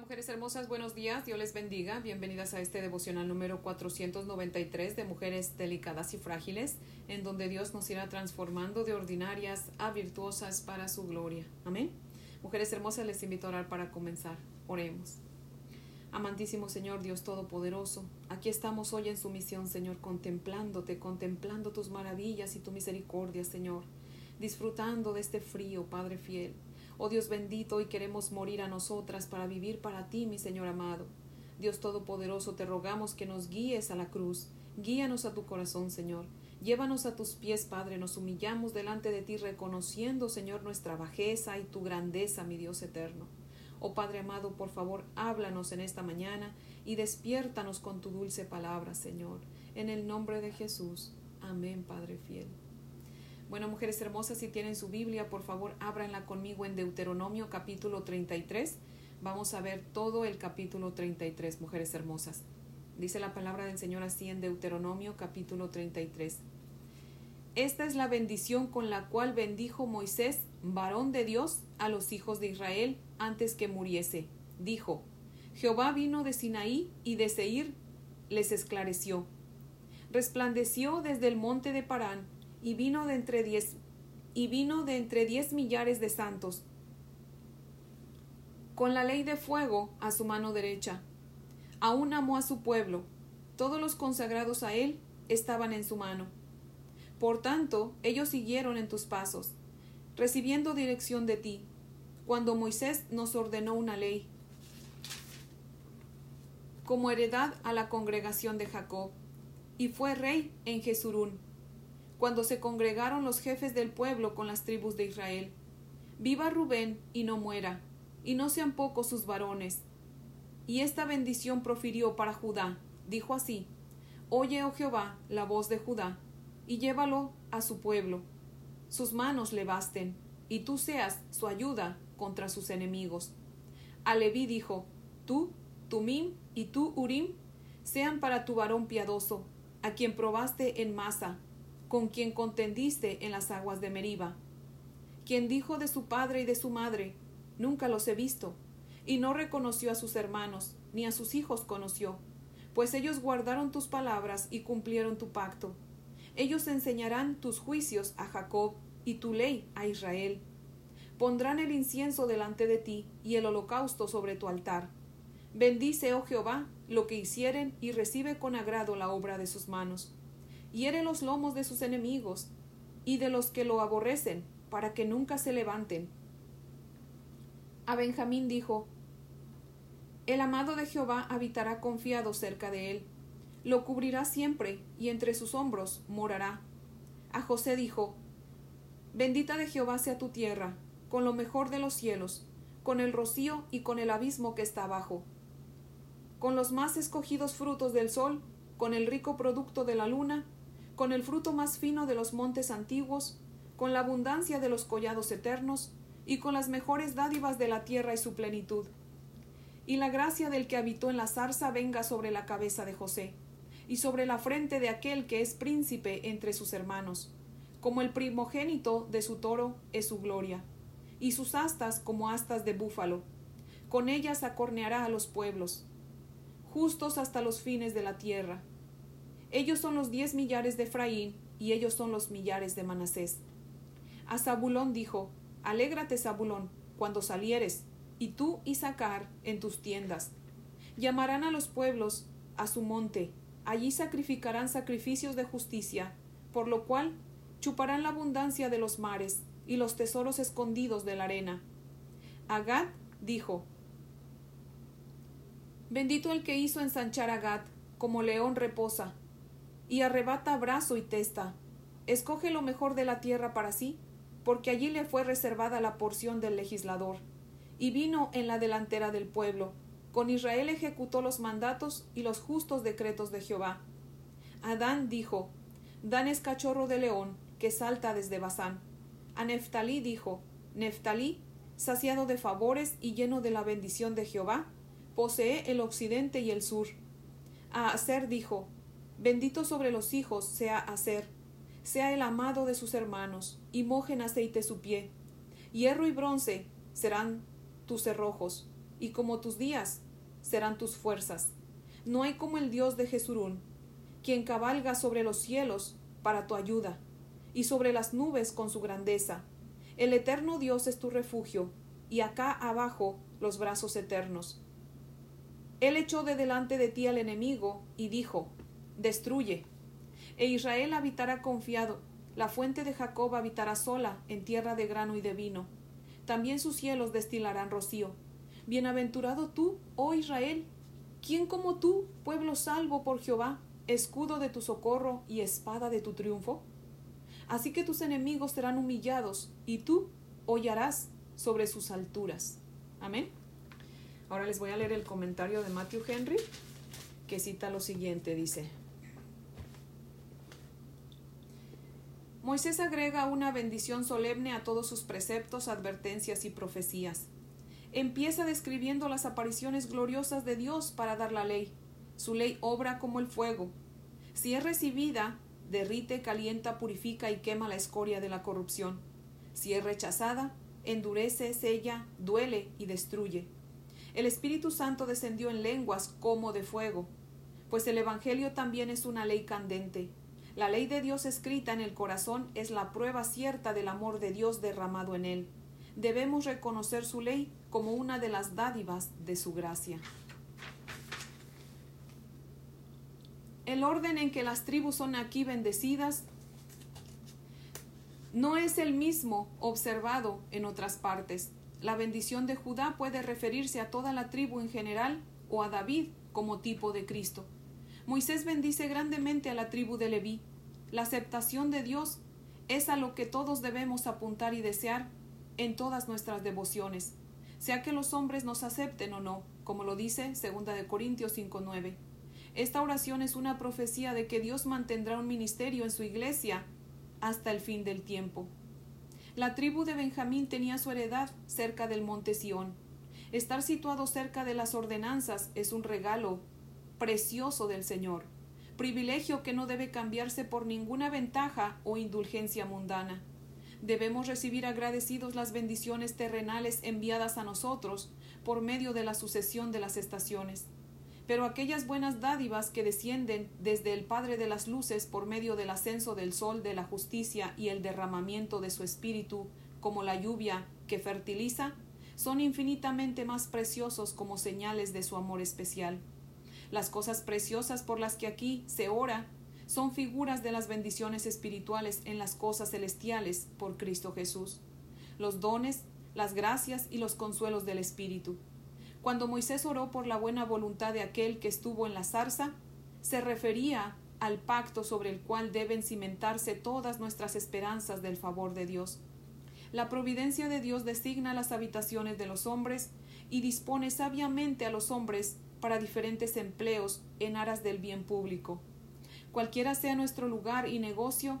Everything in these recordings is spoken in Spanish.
Mujeres hermosas, buenos días, Dios les bendiga. Bienvenidas a este devocional número 493 de Mujeres Delicadas y Frágiles, en donde Dios nos irá transformando de ordinarias a virtuosas para su gloria. Amén. Mujeres hermosas, les invito a orar para comenzar. Oremos. Amantísimo Señor Dios Todopoderoso, aquí estamos hoy en su misión, Señor, contemplándote, contemplando tus maravillas y tu misericordia, Señor, disfrutando de este frío, Padre fiel Oh Dios bendito, hoy queremos morir a nosotras para vivir para ti, mi Señor amado. Dios Todopoderoso, te rogamos que nos guíes a la cruz. Guíanos a tu corazón, Señor. Llévanos a tus pies, Padre. Nos humillamos delante de ti, reconociendo, Señor, nuestra bajeza y tu grandeza, mi Dios eterno. Oh Padre amado, por favor, háblanos en esta mañana y despiértanos con tu dulce palabra, Señor. En el nombre de Jesús. Amén, Padre fiel. Bueno, mujeres hermosas, si tienen su Biblia, por favor, ábranla conmigo en Deuteronomio capítulo 33. Vamos a ver todo el capítulo 33, mujeres hermosas. Dice la palabra del Señor así en Deuteronomio capítulo 33. Esta es la bendición con la cual bendijo Moisés, varón de Dios, a los hijos de Israel antes que muriese. Dijo, Jehová vino de Sinaí y de Seir les esclareció. Resplandeció desde el monte de Parán y vino de entre diez y vino de entre diez millares de santos, con la ley de fuego a su mano derecha. Aún amó a su pueblo, todos los consagrados a él estaban en su mano. Por tanto, ellos siguieron en tus pasos, recibiendo dirección de ti, cuando Moisés nos ordenó una ley, como heredad a la congregación de Jacob, y fue rey en Jesurún cuando se congregaron los jefes del pueblo con las tribus de Israel. Viva Rubén y no muera, y no sean pocos sus varones. Y esta bendición profirió para Judá, dijo así, Oye, oh Jehová, la voz de Judá, y llévalo a su pueblo. Sus manos le basten, y tú seas su ayuda contra sus enemigos. A Leví dijo, Tú, Tumim y tú, Urim, sean para tu varón piadoso, a quien probaste en masa, con quien contendiste en las aguas de Meriba, quien dijo de su padre y de su madre, nunca los he visto, y no reconoció a sus hermanos, ni a sus hijos conoció, pues ellos guardaron tus palabras y cumplieron tu pacto. Ellos enseñarán tus juicios a Jacob y tu ley a Israel. Pondrán el incienso delante de ti y el holocausto sobre tu altar. Bendice, oh Jehová, lo que hicieren y recibe con agrado la obra de sus manos hiere los lomos de sus enemigos y de los que lo aborrecen, para que nunca se levanten. A Benjamín dijo, El amado de Jehová habitará confiado cerca de él, lo cubrirá siempre, y entre sus hombros morará. A José dijo, Bendita de Jehová sea tu tierra, con lo mejor de los cielos, con el rocío y con el abismo que está abajo, con los más escogidos frutos del sol, con el rico producto de la luna, con el fruto más fino de los montes antiguos, con la abundancia de los collados eternos, y con las mejores dádivas de la tierra y su plenitud. Y la gracia del que habitó en la zarza venga sobre la cabeza de José, y sobre la frente de aquel que es príncipe entre sus hermanos, como el primogénito de su toro es su gloria, y sus astas como astas de búfalo. Con ellas acorneará a los pueblos, justos hasta los fines de la tierra ellos son los diez millares de Efraín, y ellos son los millares de Manasés. A Zabulón dijo, Alégrate, Zabulón, cuando salieres, y tú y Sacar en tus tiendas. Llamarán a los pueblos a su monte, allí sacrificarán sacrificios de justicia, por lo cual chuparán la abundancia de los mares y los tesoros escondidos de la arena. Agad dijo, Bendito el que hizo ensanchar a como león reposa, y arrebata brazo y testa. Escoge lo mejor de la tierra para sí, porque allí le fue reservada la porción del legislador. Y vino en la delantera del pueblo. Con Israel ejecutó los mandatos y los justos decretos de Jehová. Adán dijo, Dan es cachorro de león, que salta desde Basán. A Neftalí dijo, Neftalí, saciado de favores y lleno de la bendición de Jehová, posee el occidente y el sur. A Aser dijo, Bendito sobre los hijos sea Aser, sea el amado de sus hermanos, y mojen aceite su pie. Hierro y bronce serán tus cerrojos, y como tus días serán tus fuerzas. No hay como el Dios de Jesurún, quien cabalga sobre los cielos para tu ayuda, y sobre las nubes con su grandeza. El eterno Dios es tu refugio, y acá abajo los brazos eternos. Él echó de delante de ti al enemigo, y dijo, Destruye. E Israel habitará confiado, la fuente de Jacob habitará sola en tierra de grano y de vino. También sus cielos destilarán rocío. Bienaventurado tú, oh Israel, ¿quién como tú, pueblo salvo por Jehová, escudo de tu socorro y espada de tu triunfo? Así que tus enemigos serán humillados, y tú hollarás sobre sus alturas. Amén. Ahora les voy a leer el comentario de Matthew Henry, que cita lo siguiente, dice. Moisés agrega una bendición solemne a todos sus preceptos, advertencias y profecías. Empieza describiendo las apariciones gloriosas de Dios para dar la ley. Su ley obra como el fuego. Si es recibida, derrite, calienta, purifica y quema la escoria de la corrupción. Si es rechazada, endurece, sella, duele y destruye. El Espíritu Santo descendió en lenguas como de fuego, pues el Evangelio también es una ley candente, la ley de Dios escrita en el corazón es la prueba cierta del amor de Dios derramado en él. Debemos reconocer su ley como una de las dádivas de su gracia. El orden en que las tribus son aquí bendecidas no es el mismo observado en otras partes. La bendición de Judá puede referirse a toda la tribu en general o a David como tipo de Cristo. Moisés bendice grandemente a la tribu de Leví. La aceptación de Dios es a lo que todos debemos apuntar y desear en todas nuestras devociones, sea que los hombres nos acepten o no, como lo dice 2 de Corintios 5:9. Esta oración es una profecía de que Dios mantendrá un ministerio en su iglesia hasta el fin del tiempo. La tribu de Benjamín tenía su heredad cerca del monte Sión. Estar situado cerca de las ordenanzas es un regalo precioso del Señor, privilegio que no debe cambiarse por ninguna ventaja o indulgencia mundana. Debemos recibir agradecidos las bendiciones terrenales enviadas a nosotros por medio de la sucesión de las estaciones. Pero aquellas buenas dádivas que descienden desde el Padre de las Luces por medio del ascenso del sol de la justicia y el derramamiento de su espíritu, como la lluvia que fertiliza, son infinitamente más preciosos como señales de su amor especial. Las cosas preciosas por las que aquí se ora son figuras de las bendiciones espirituales en las cosas celestiales por Cristo Jesús. Los dones, las gracias y los consuelos del Espíritu. Cuando Moisés oró por la buena voluntad de aquel que estuvo en la zarza, se refería al pacto sobre el cual deben cimentarse todas nuestras esperanzas del favor de Dios. La providencia de Dios designa las habitaciones de los hombres y dispone sabiamente a los hombres para diferentes empleos en aras del bien público. Cualquiera sea nuestro lugar y negocio,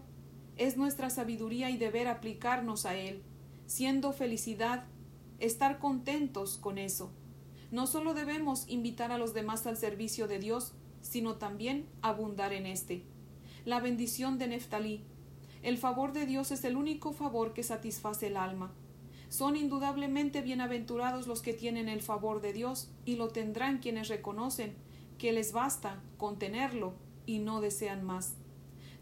es nuestra sabiduría y deber aplicarnos a él, siendo felicidad estar contentos con eso. No solo debemos invitar a los demás al servicio de Dios, sino también abundar en éste. La bendición de Neftalí. El favor de Dios es el único favor que satisface el alma. Son indudablemente bienaventurados los que tienen el favor de Dios, y lo tendrán quienes reconocen que les basta con tenerlo y no desean más.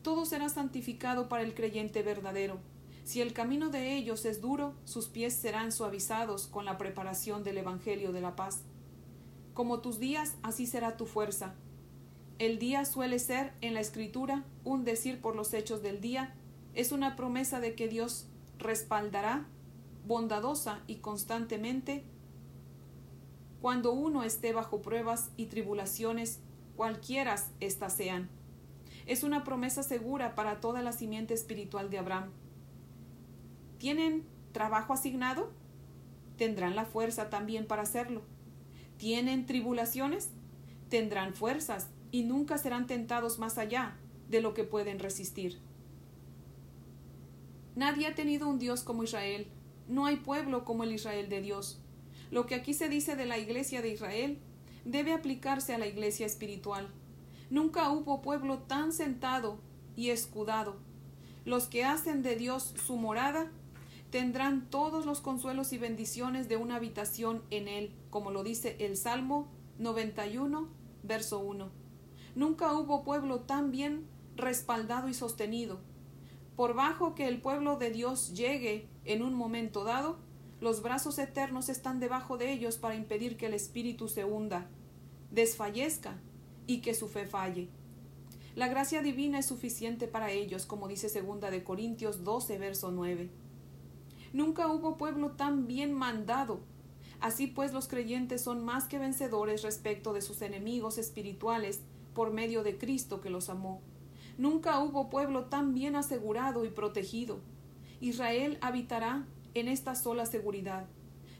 Todo será santificado para el creyente verdadero. Si el camino de ellos es duro, sus pies serán suavizados con la preparación del Evangelio de la paz. Como tus días, así será tu fuerza. El día suele ser, en la Escritura, un decir por los hechos del día, es una promesa de que Dios respaldará bondadosa y constantemente cuando uno esté bajo pruebas y tribulaciones, cualquiera éstas sean. Es una promesa segura para toda la simiente espiritual de Abraham. ¿Tienen trabajo asignado? Tendrán la fuerza también para hacerlo. ¿Tienen tribulaciones? Tendrán fuerzas y nunca serán tentados más allá de lo que pueden resistir. Nadie ha tenido un Dios como Israel, no hay pueblo como el Israel de Dios. Lo que aquí se dice de la iglesia de Israel debe aplicarse a la iglesia espiritual. Nunca hubo pueblo tan sentado y escudado. Los que hacen de Dios su morada tendrán todos los consuelos y bendiciones de una habitación en él, como lo dice el Salmo 91, verso 1. Nunca hubo pueblo tan bien respaldado y sostenido. Por bajo que el pueblo de Dios llegue en un momento dado, los brazos eternos están debajo de ellos para impedir que el espíritu se hunda, desfallezca y que su fe falle. La gracia divina es suficiente para ellos, como dice segunda de Corintios 12, verso 9. Nunca hubo pueblo tan bien mandado. Así pues los creyentes son más que vencedores respecto de sus enemigos espirituales por medio de Cristo que los amó. Nunca hubo pueblo tan bien asegurado y protegido. Israel habitará en esta sola seguridad.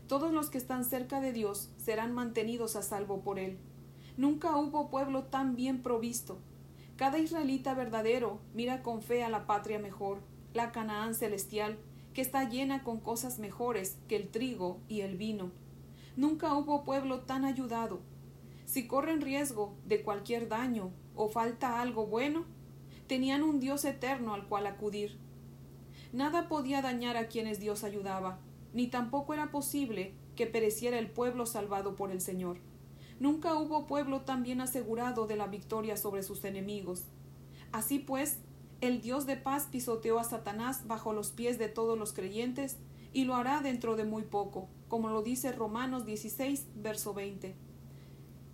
Todos los que están cerca de Dios serán mantenidos a salvo por Él. Nunca hubo pueblo tan bien provisto. Cada israelita verdadero mira con fe a la patria mejor, la Canaán celestial, que está llena con cosas mejores que el trigo y el vino. Nunca hubo pueblo tan ayudado. Si corren riesgo de cualquier daño o falta algo bueno, tenían un Dios eterno al cual acudir. Nada podía dañar a quienes Dios ayudaba, ni tampoco era posible que pereciera el pueblo salvado por el Señor. Nunca hubo pueblo tan bien asegurado de la victoria sobre sus enemigos. Así pues, el Dios de paz pisoteó a Satanás bajo los pies de todos los creyentes y lo hará dentro de muy poco, como lo dice Romanos 16, verso 20.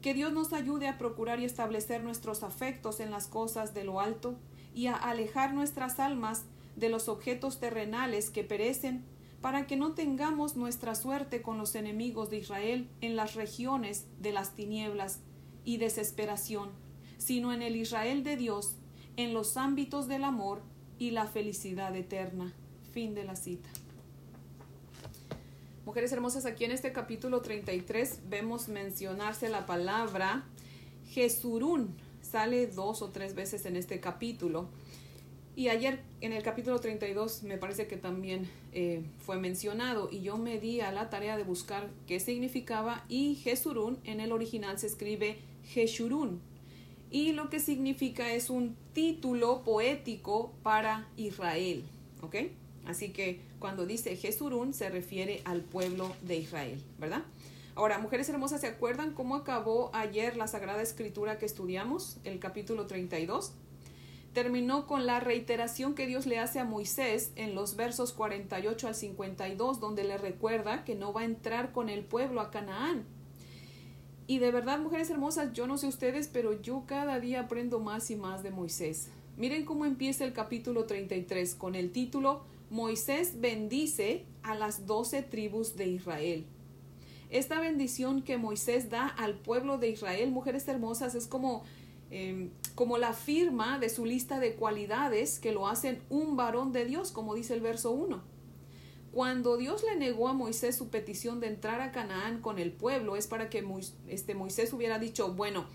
Que Dios nos ayude a procurar y establecer nuestros afectos en las cosas de lo alto y a alejar nuestras almas de los objetos terrenales que perecen para que no tengamos nuestra suerte con los enemigos de Israel en las regiones de las tinieblas y desesperación, sino en el Israel de Dios, en los ámbitos del amor y la felicidad eterna. Fin de la cita. Mujeres hermosas, aquí en este capítulo 33 vemos mencionarse la palabra Jesurún. Sale dos o tres veces en este capítulo. Y ayer en el capítulo 32 me parece que también eh, fue mencionado y yo me di a la tarea de buscar qué significaba y Jesurún en el original se escribe Jeshurún y lo que significa es un título poético para Israel, ¿ok? Así que cuando dice Jesurún se refiere al pueblo de Israel, ¿verdad? Ahora, mujeres hermosas, ¿se acuerdan cómo acabó ayer la Sagrada Escritura que estudiamos, el capítulo 32? terminó con la reiteración que Dios le hace a Moisés en los versos 48 al 52, donde le recuerda que no va a entrar con el pueblo a Canaán. Y de verdad, mujeres hermosas, yo no sé ustedes, pero yo cada día aprendo más y más de Moisés. Miren cómo empieza el capítulo 33 con el título Moisés bendice a las doce tribus de Israel. Esta bendición que Moisés da al pueblo de Israel, mujeres hermosas, es como Em, como la firma de su lista de cualidades que lo hacen un varón de Dios, como dice el verso 1. Cuando Dios le negó a Moisés su petición de entrar a Canaán con el pueblo, es para que este Moisés hubiera dicho, bueno,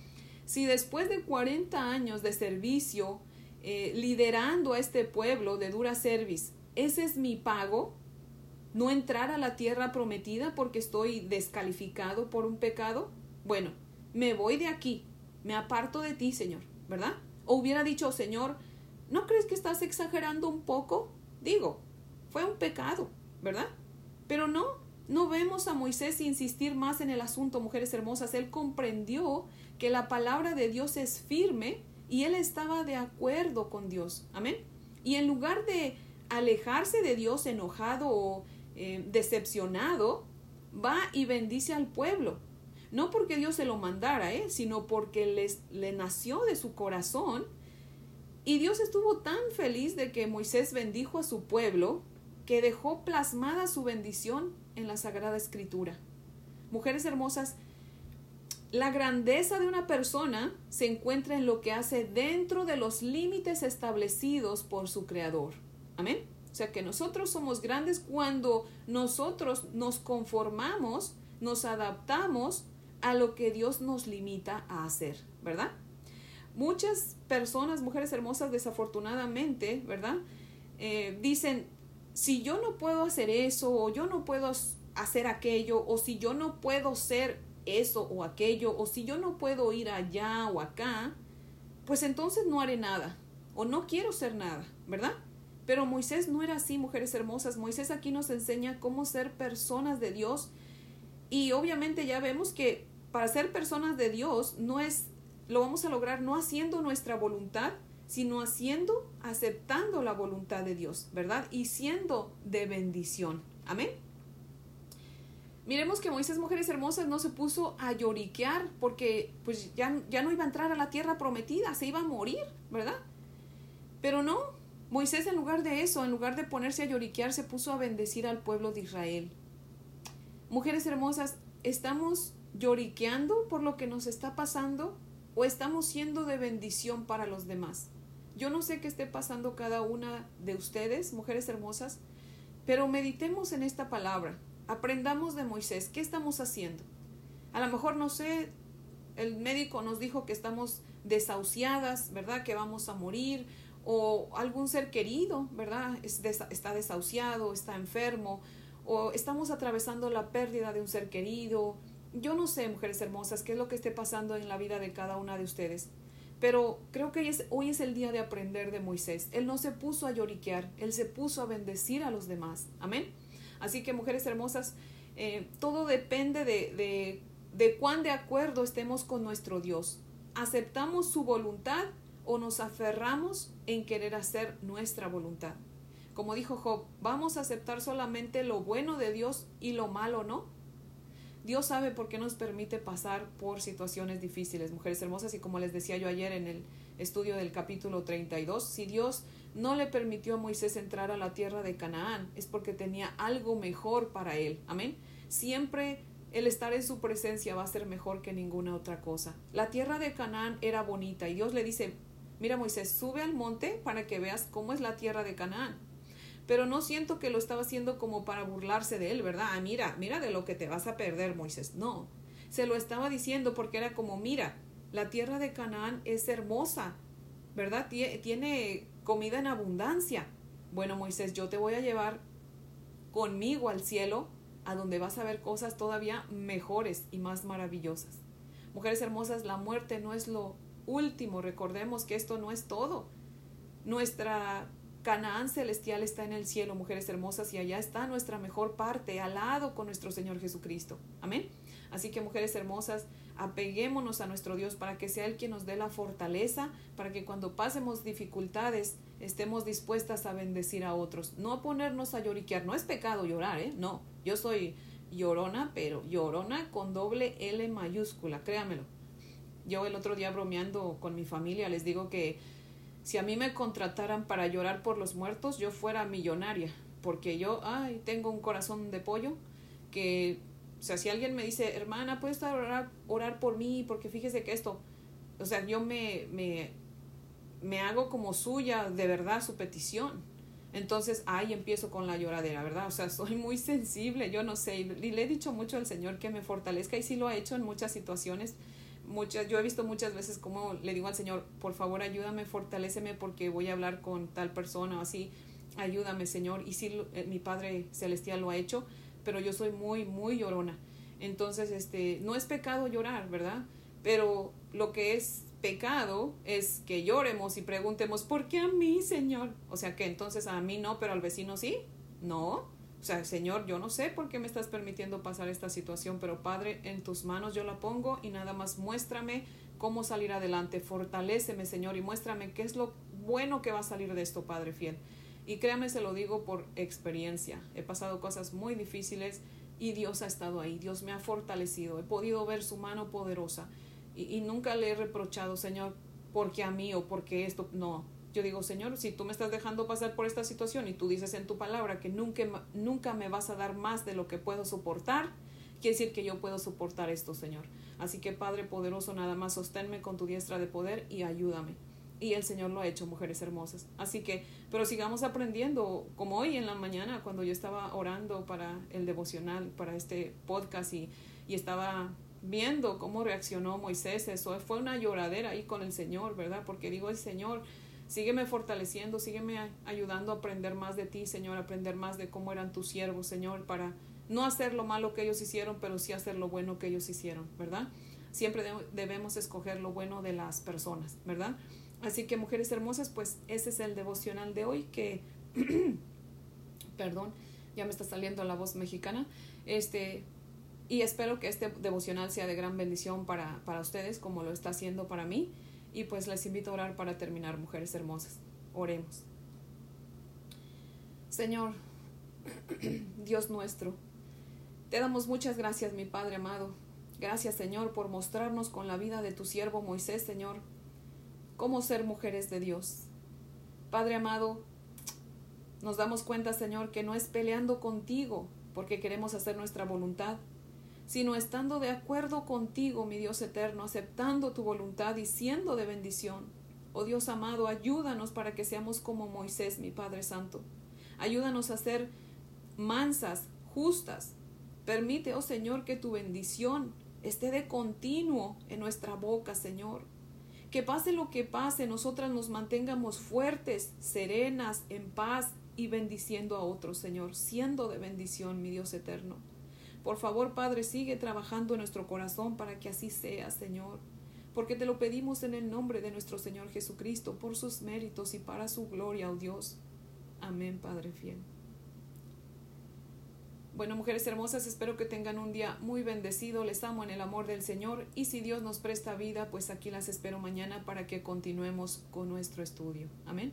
si después de 40 años de servicio, eh, liderando a este pueblo de dura service, ese es mi pago, no entrar a la tierra prometida porque estoy descalificado por un pecado, bueno, me voy de aquí, me aparto de ti, Señor, ¿verdad? O hubiera dicho, Señor, ¿no crees que estás exagerando un poco? Digo, fue un pecado, ¿verdad? Pero no, no vemos a Moisés insistir más en el asunto, mujeres hermosas. Él comprendió que la palabra de Dios es firme y él estaba de acuerdo con Dios. Amén. Y en lugar de alejarse de Dios enojado o eh, decepcionado, va y bendice al pueblo no porque Dios se lo mandara, ¿eh? sino porque les, le nació de su corazón. Y Dios estuvo tan feliz de que Moisés bendijo a su pueblo que dejó plasmada su bendición en la Sagrada Escritura. Mujeres hermosas, la grandeza de una persona se encuentra en lo que hace dentro de los límites establecidos por su Creador. Amén. O sea que nosotros somos grandes cuando nosotros nos conformamos, nos adaptamos a lo que Dios nos limita a hacer, ¿verdad? Muchas personas, mujeres hermosas, desafortunadamente, ¿verdad? Eh, dicen, si yo no puedo hacer eso, o yo no puedo hacer aquello, o si yo no puedo ser eso o aquello, o si yo no puedo ir allá o acá, pues entonces no haré nada, o no quiero ser nada, ¿verdad? Pero Moisés no era así, mujeres hermosas. Moisés aquí nos enseña cómo ser personas de Dios. Y obviamente ya vemos que para ser personas de Dios no es, lo vamos a lograr no haciendo nuestra voluntad, sino haciendo, aceptando la voluntad de Dios, ¿verdad? Y siendo de bendición. Amén. Miremos que Moisés, mujeres hermosas, no se puso a lloriquear porque pues ya, ya no iba a entrar a la tierra prometida, se iba a morir, ¿verdad? Pero no, Moisés en lugar de eso, en lugar de ponerse a lloriquear, se puso a bendecir al pueblo de Israel. Mujeres hermosas, ¿estamos lloriqueando por lo que nos está pasando o estamos siendo de bendición para los demás? Yo no sé qué esté pasando cada una de ustedes, mujeres hermosas, pero meditemos en esta palabra. Aprendamos de Moisés. ¿Qué estamos haciendo? A lo mejor, no sé, el médico nos dijo que estamos desahuciadas, ¿verdad? Que vamos a morir. O algún ser querido, ¿verdad? está desahuciado, está enfermo. O estamos atravesando la pérdida de un ser querido. Yo no sé, mujeres hermosas, qué es lo que esté pasando en la vida de cada una de ustedes. Pero creo que hoy es, el día de aprender de Moisés. Él no se puso a lloriquear, él se puso a bendecir a los demás. Amén. Así que mujeres hermosas, eh, todo depende de, de, de cuán de acuerdo estemos con nuestro Dios. ¿Aceptamos su voluntad o nos aferramos en querer hacer nuestra voluntad? Como dijo Job, ¿vamos a aceptar solamente lo bueno de Dios y lo malo no? Dios sabe por qué nos permite pasar por situaciones difíciles, mujeres hermosas, y como les decía yo ayer en el estudio del capítulo 32, si Dios no le permitió a Moisés entrar a la tierra de Canaán, es porque tenía algo mejor para él. Amén. Siempre el estar en su presencia va a ser mejor que ninguna otra cosa. La tierra de Canaán era bonita y Dios le dice, mira Moisés, sube al monte para que veas cómo es la tierra de Canaán. Pero no siento que lo estaba haciendo como para burlarse de él, ¿verdad? Ah, mira, mira de lo que te vas a perder, Moisés. No, se lo estaba diciendo porque era como, mira, la tierra de Canaán es hermosa, ¿verdad? Tiene comida en abundancia. Bueno, Moisés, yo te voy a llevar conmigo al cielo, a donde vas a ver cosas todavía mejores y más maravillosas. Mujeres hermosas, la muerte no es lo último, recordemos que esto no es todo. Nuestra Canaán celestial está en el cielo, mujeres hermosas, y allá está nuestra mejor parte, al lado con nuestro Señor Jesucristo. Amén. Así que, mujeres hermosas, apeguémonos a nuestro Dios para que sea Él quien nos dé la fortaleza, para que cuando pasemos dificultades estemos dispuestas a bendecir a otros. No ponernos a lloriquear. No es pecado llorar, ¿eh? No. Yo soy llorona, pero llorona con doble L mayúscula, créamelo. Yo el otro día bromeando con mi familia les digo que si a mí me contrataran para llorar por los muertos, yo fuera millonaria, porque yo, ay, tengo un corazón de pollo que o sea, si alguien me dice, hermana, ¿puedes orar, orar por mí? Porque fíjese que esto, o sea, yo me, me, me hago como suya de verdad su petición. Entonces ahí empiezo con la lloradera, ¿verdad? O sea, soy muy sensible, yo no sé, y le he dicho mucho al Señor que me fortalezca y sí lo ha hecho en muchas situaciones. Muchas, yo he visto muchas veces como le digo al Señor, por favor ayúdame, fortaléceme porque voy a hablar con tal persona o así, ayúdame Señor. Y sí, eh, mi Padre Celestial lo ha hecho pero yo soy muy, muy llorona. Entonces, este, no es pecado llorar, ¿verdad? Pero lo que es pecado es que lloremos y preguntemos, ¿por qué a mí, Señor? O sea, que entonces a mí no, pero al vecino sí. No. O sea, Señor, yo no sé por qué me estás permitiendo pasar esta situación, pero Padre, en tus manos yo la pongo y nada más muéstrame cómo salir adelante. Fortaléceme, Señor, y muéstrame qué es lo bueno que va a salir de esto, Padre fiel. Y créame, se lo digo por experiencia. He pasado cosas muy difíciles y Dios ha estado ahí. Dios me ha fortalecido. He podido ver su mano poderosa. Y, nunca le he reprochado, Señor, porque a mí o porque esto. No. Yo digo, Señor, si tú me estás dejando pasar por esta situación y tú dices en tu palabra que nunca, nunca me vas a dar más de lo que puedo soportar, quiere decir que yo puedo soportar esto, Señor. Así que, Padre poderoso, nada más sosténme con tu diestra de poder y ayúdame y el Señor lo ha hecho, mujeres hermosas. Así que, pero sigamos aprendiendo, como hoy en la mañana, cuando yo estaba orando para el devocional, para este podcast y, y estaba viendo cómo reaccionó Moisés, eso fue una lloradera ahí con el Señor, ¿verdad? Porque digo, el Señor, sígueme fortaleciendo, sígueme ayudando a aprender más de ti, Señor, aprender más de cómo eran tus siervos, Señor, para no hacer lo malo que ellos hicieron, pero sí hacer lo bueno que ellos hicieron, ¿verdad? Siempre debemos escoger lo bueno de las personas, ¿verdad? Así que mujeres hermosas, pues ese es el devocional de hoy que Perdón, ya me está saliendo la voz mexicana. Este, y espero que este devocional sea de gran bendición para, para ustedes, como lo está haciendo para mí. Y pues les invito a orar para terminar, mujeres hermosas. Oremos. Señor, Dios nuestro, te damos muchas gracias, mi Padre amado. Gracias, Señor, por mostrarnos con la vida de tu siervo Moisés, Señor, cómo ser mujeres de Dios. Padre amado, nos damos cuenta, Señor, que no es peleando contigo porque queremos hacer nuestra voluntad, sino estando de acuerdo contigo, mi Dios eterno, aceptando tu voluntad y siendo de bendición. Oh Dios amado, ayúdanos para que seamos como Moisés, mi Padre Santo. Ayúdanos a ser mansas, justas. Permite, oh Señor, que tu bendición esté de continuo en nuestra boca, Señor. Que pase lo que pase, nosotras nos mantengamos fuertes, serenas, en paz y bendiciendo a otros, Señor, siendo de bendición, mi Dios eterno. Por favor, Padre, sigue trabajando en nuestro corazón para que así sea, Señor, porque te lo pedimos en el nombre de nuestro Señor Jesucristo, por sus méritos y para su gloria, oh Dios. Amén, Padre fiel. Bueno, mujeres hermosas, espero que tengan un día muy bendecido. Les amo en el amor del Señor y si Dios nos presta vida, pues aquí las espero mañana para que continuemos con nuestro estudio. Amén.